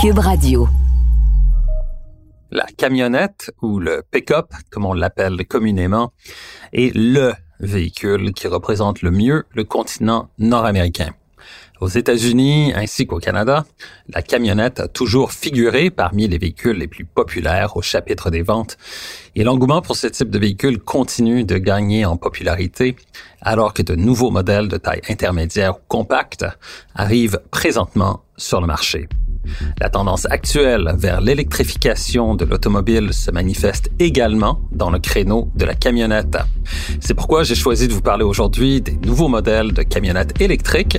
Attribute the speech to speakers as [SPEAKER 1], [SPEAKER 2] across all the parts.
[SPEAKER 1] Cube Radio.
[SPEAKER 2] La camionnette ou le pick-up, comme on l'appelle communément, est le véhicule qui représente le mieux le continent nord-américain. Aux États-Unis ainsi qu'au Canada, la camionnette a toujours figuré parmi les véhicules les plus populaires au chapitre des ventes et l'engouement pour ce type de véhicule continue de gagner en popularité alors que de nouveaux modèles de taille intermédiaire ou compacte arrivent présentement sur le marché. La tendance actuelle vers l'électrification de l'automobile se manifeste également dans le créneau de la camionnette. C'est pourquoi j'ai choisi de vous parler aujourd'hui des nouveaux modèles de camionnettes électriques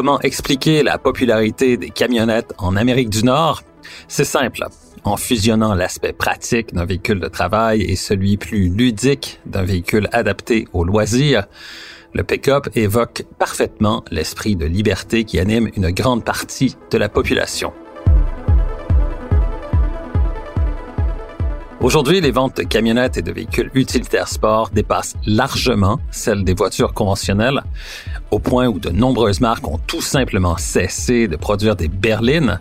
[SPEAKER 2] Comment expliquer la popularité des camionnettes en Amérique du Nord? C'est simple. En fusionnant l'aspect pratique d'un véhicule de travail et celui plus ludique d'un véhicule adapté aux loisirs, le pick-up évoque parfaitement l'esprit de liberté qui anime une grande partie de la population. Aujourd'hui, les ventes de camionnettes et de véhicules utilitaires sport dépassent largement celles des voitures conventionnelles, au point où de nombreuses marques ont tout simplement cessé de produire des berlines,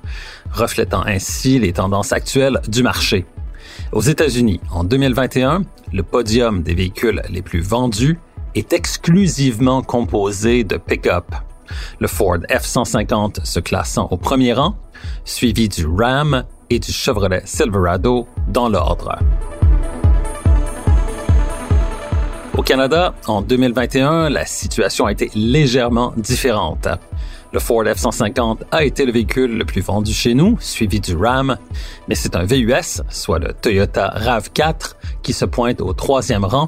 [SPEAKER 2] reflétant ainsi les tendances actuelles du marché. Aux États-Unis, en 2021, le podium des véhicules les plus vendus est exclusivement composé de pick-up. Le Ford F-150 se classant au premier rang, suivi du Ram et du Chevrolet Silverado dans l'ordre. Au Canada, en 2021, la situation a été légèrement différente. Le Ford F-150 a été le véhicule le plus vendu chez nous, suivi du Ram, mais c'est un VUS, soit le Toyota RAV4, qui se pointe au troisième rang,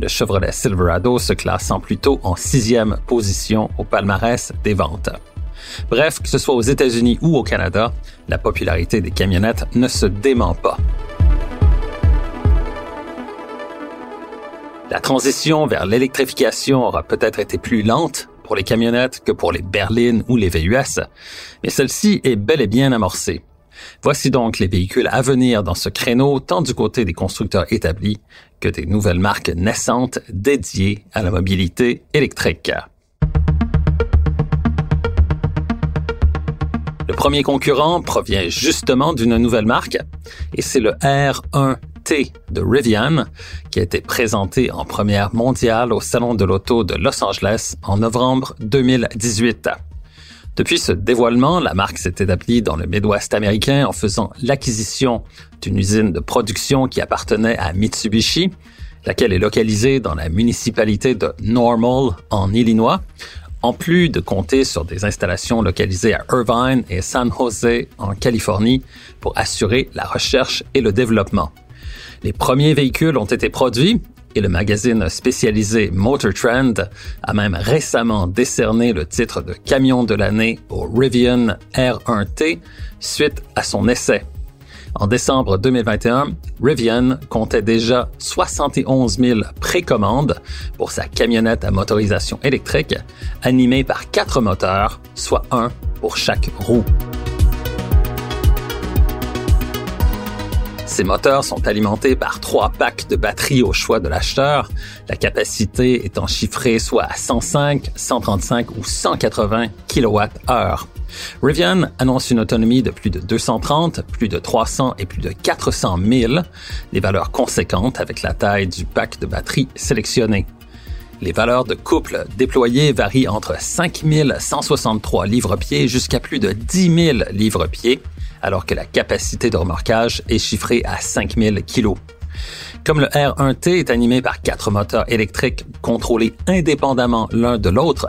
[SPEAKER 2] le Chevrolet Silverado se classant plutôt en sixième position au palmarès des ventes. Bref, que ce soit aux États-Unis ou au Canada, la popularité des camionnettes ne se dément pas. La transition vers l'électrification aura peut-être été plus lente pour les camionnettes que pour les berlines ou les VUS, mais celle-ci est bel et bien amorcée. Voici donc les véhicules à venir dans ce créneau, tant du côté des constructeurs établis que des nouvelles marques naissantes dédiées à la mobilité électrique. Le premier concurrent provient justement d'une nouvelle marque et c'est le R1T de Rivian qui a été présenté en première mondiale au Salon de l'Auto de Los Angeles en novembre 2018. Depuis ce dévoilement, la marque s'est établie dans le Midwest américain en faisant l'acquisition d'une usine de production qui appartenait à Mitsubishi, laquelle est localisée dans la municipalité de Normal en Illinois, en plus de compter sur des installations localisées à Irvine et San Jose en Californie pour assurer la recherche et le développement. Les premiers véhicules ont été produits et le magazine spécialisé Motor Trend a même récemment décerné le titre de camion de l'année au Rivian R1T suite à son essai. En décembre 2021, Rivian comptait déjà 71 000 précommandes pour sa camionnette à motorisation électrique, animée par quatre moteurs, soit un pour chaque roue. Ces moteurs sont alimentés par trois packs de batteries au choix de l'acheteur, la capacité étant chiffrée soit à 105, 135 ou 180 kWh. Rivian annonce une autonomie de plus de 230, plus de 300 et plus de 400 000, des valeurs conséquentes avec la taille du pack de batterie sélectionné. Les valeurs de couple déployées varient entre 5163 livres-pieds jusqu'à plus de 10 000 livres-pieds, alors que la capacité de remorquage est chiffrée à 5000 kg. Comme le R1T est animé par quatre moteurs électriques contrôlés indépendamment l'un de l'autre,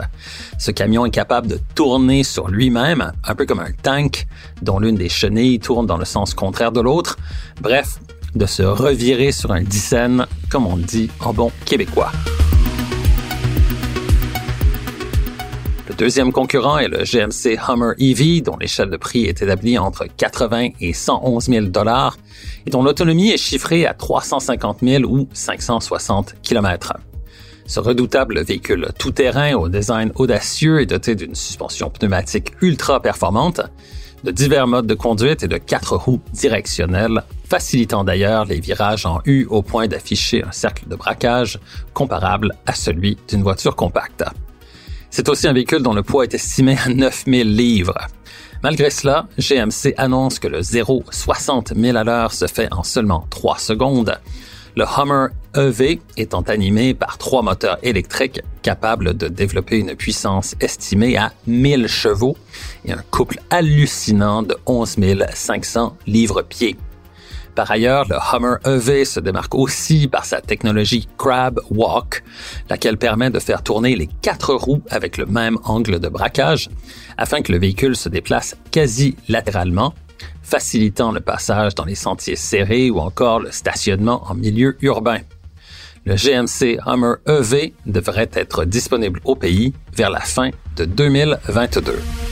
[SPEAKER 2] ce camion est capable de tourner sur lui-même, un peu comme un tank dont l'une des chenilles tourne dans le sens contraire de l'autre. Bref, de se revirer sur un dixaine, comme on dit en bon québécois. Le deuxième concurrent est le GMC Hummer EV, dont l'échelle de prix est établie entre 80 et 111 000 dollars et dont l'autonomie est chiffrée à 350 000 ou 560 km. Ce redoutable véhicule tout-terrain au design audacieux est doté d'une suspension pneumatique ultra performante, de divers modes de conduite et de quatre roues directionnelles, facilitant d'ailleurs les virages en U au point d'afficher un cercle de braquage comparable à celui d'une voiture compacte. C'est aussi un véhicule dont le poids est estimé à 9000 livres. Malgré cela, GMC annonce que le 0-60 000 à l'heure se fait en seulement 3 secondes. Le Hummer EV étant animé par trois moteurs électriques capables de développer une puissance estimée à 1000 chevaux et un couple hallucinant de 11 500 livres-pieds. Par ailleurs, le Hummer EV se démarque aussi par sa technologie Crab Walk, laquelle permet de faire tourner les quatre roues avec le même angle de braquage afin que le véhicule se déplace quasi latéralement, facilitant le passage dans les sentiers serrés ou encore le stationnement en milieu urbain. Le GMC Hummer EV devrait être disponible au pays vers la fin de 2022.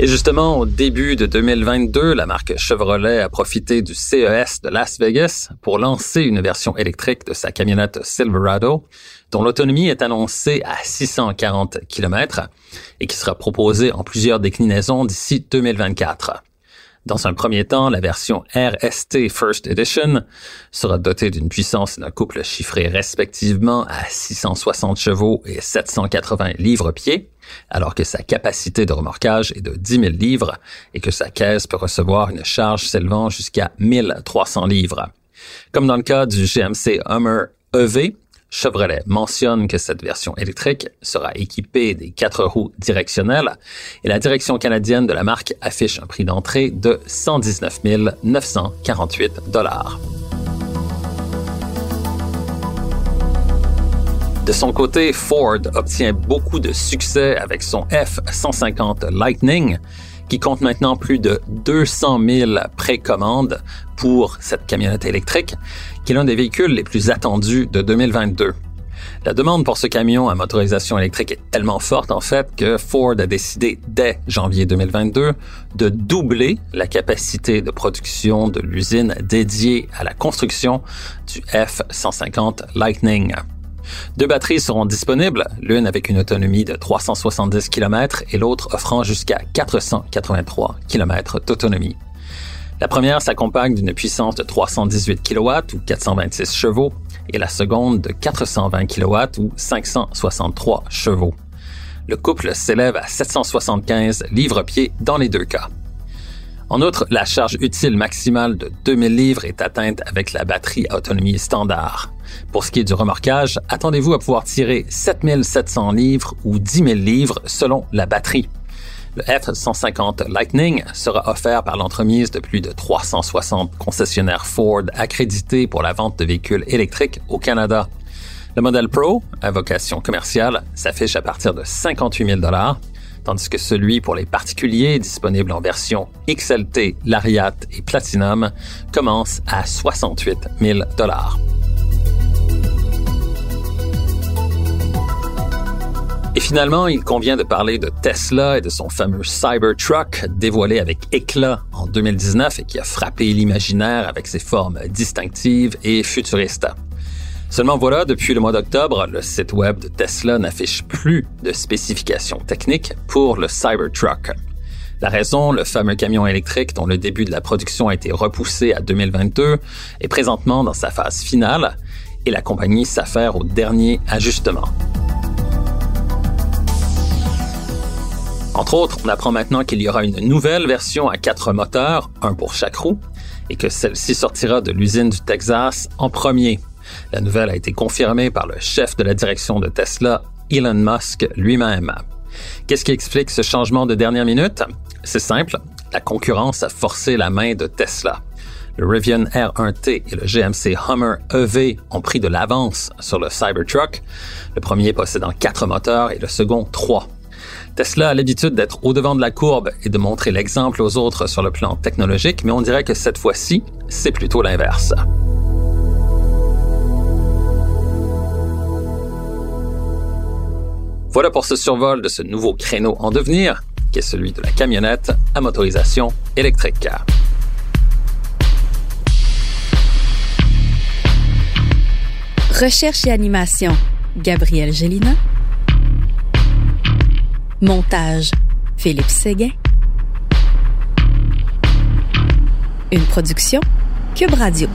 [SPEAKER 2] Et justement, au début de 2022, la marque Chevrolet a profité du CES de Las Vegas pour lancer une version électrique de sa camionnette Silverado, dont l'autonomie est annoncée à 640 km et qui sera proposée en plusieurs déclinaisons d'ici 2024. Dans un premier temps, la version RST First Edition sera dotée d'une puissance et d'un couple chiffré respectivement à 660 chevaux et 780 livres-pieds, alors que sa capacité de remorquage est de 10 000 livres et que sa caisse peut recevoir une charge s'élevant jusqu'à 1300 livres. Comme dans le cas du GMC Hummer EV, Chevrolet mentionne que cette version électrique sera équipée des quatre roues directionnelles et la direction canadienne de la marque affiche un prix d'entrée de 119 948 dollars. De son côté, Ford obtient beaucoup de succès avec son F-150 Lightning, qui compte maintenant plus de 200 000 précommandes pour cette camionnette électrique, qui est l'un des véhicules les plus attendus de 2022. La demande pour ce camion à motorisation électrique est tellement forte en fait que Ford a décidé dès janvier 2022 de doubler la capacité de production de l'usine dédiée à la construction du F-150 Lightning. Deux batteries seront disponibles, l'une avec une autonomie de 370 km et l'autre offrant jusqu'à 483 km d'autonomie. La première s'accompagne d'une puissance de 318 kW ou 426 chevaux et la seconde de 420 kW ou 563 chevaux. Le couple s'élève à 775 livres-pieds dans les deux cas. En outre, la charge utile maximale de 2000 livres est atteinte avec la batterie autonomie standard. Pour ce qui est du remorquage, attendez-vous à pouvoir tirer 7700 livres ou 10 000 livres selon la batterie. Le F-150 Lightning sera offert par l'entremise de plus de 360 concessionnaires Ford accrédités pour la vente de véhicules électriques au Canada. Le modèle Pro, à vocation commerciale, s'affiche à partir de 58 000 tandis que celui pour les particuliers, disponible en version XLT, Lariat et Platinum, commence à 68 000 finalement, il convient de parler de Tesla et de son fameux Cybertruck dévoilé avec éclat en 2019 et qui a frappé l'imaginaire avec ses formes distinctives et futuristes. Seulement voilà, depuis le mois d'octobre, le site web de Tesla n'affiche plus de spécifications techniques pour le Cybertruck. La raison, le fameux camion électrique dont le début de la production a été repoussé à 2022 est présentement dans sa phase finale et la compagnie s'affaire au dernier ajustement. Entre autres, on apprend maintenant qu'il y aura une nouvelle version à quatre moteurs, un pour chaque roue, et que celle-ci sortira de l'usine du Texas en premier. La nouvelle a été confirmée par le chef de la direction de Tesla, Elon Musk lui-même. Qu'est-ce qui explique ce changement de dernière minute? C'est simple, la concurrence a forcé la main de Tesla. Le Rivian R1T et le GMC Hummer EV ont pris de l'avance sur le Cybertruck, le premier possédant quatre moteurs et le second trois. Tesla a l'habitude d'être au devant de la courbe et de montrer l'exemple aux autres sur le plan technologique, mais on dirait que cette fois-ci, c'est plutôt l'inverse. Voilà pour ce survol de ce nouveau créneau en devenir, qui est celui de la camionnette à motorisation électrique.
[SPEAKER 1] Recherche et animation, Gabriel Gélina. Montage, Philippe Séguin. Une production, Cube Radio.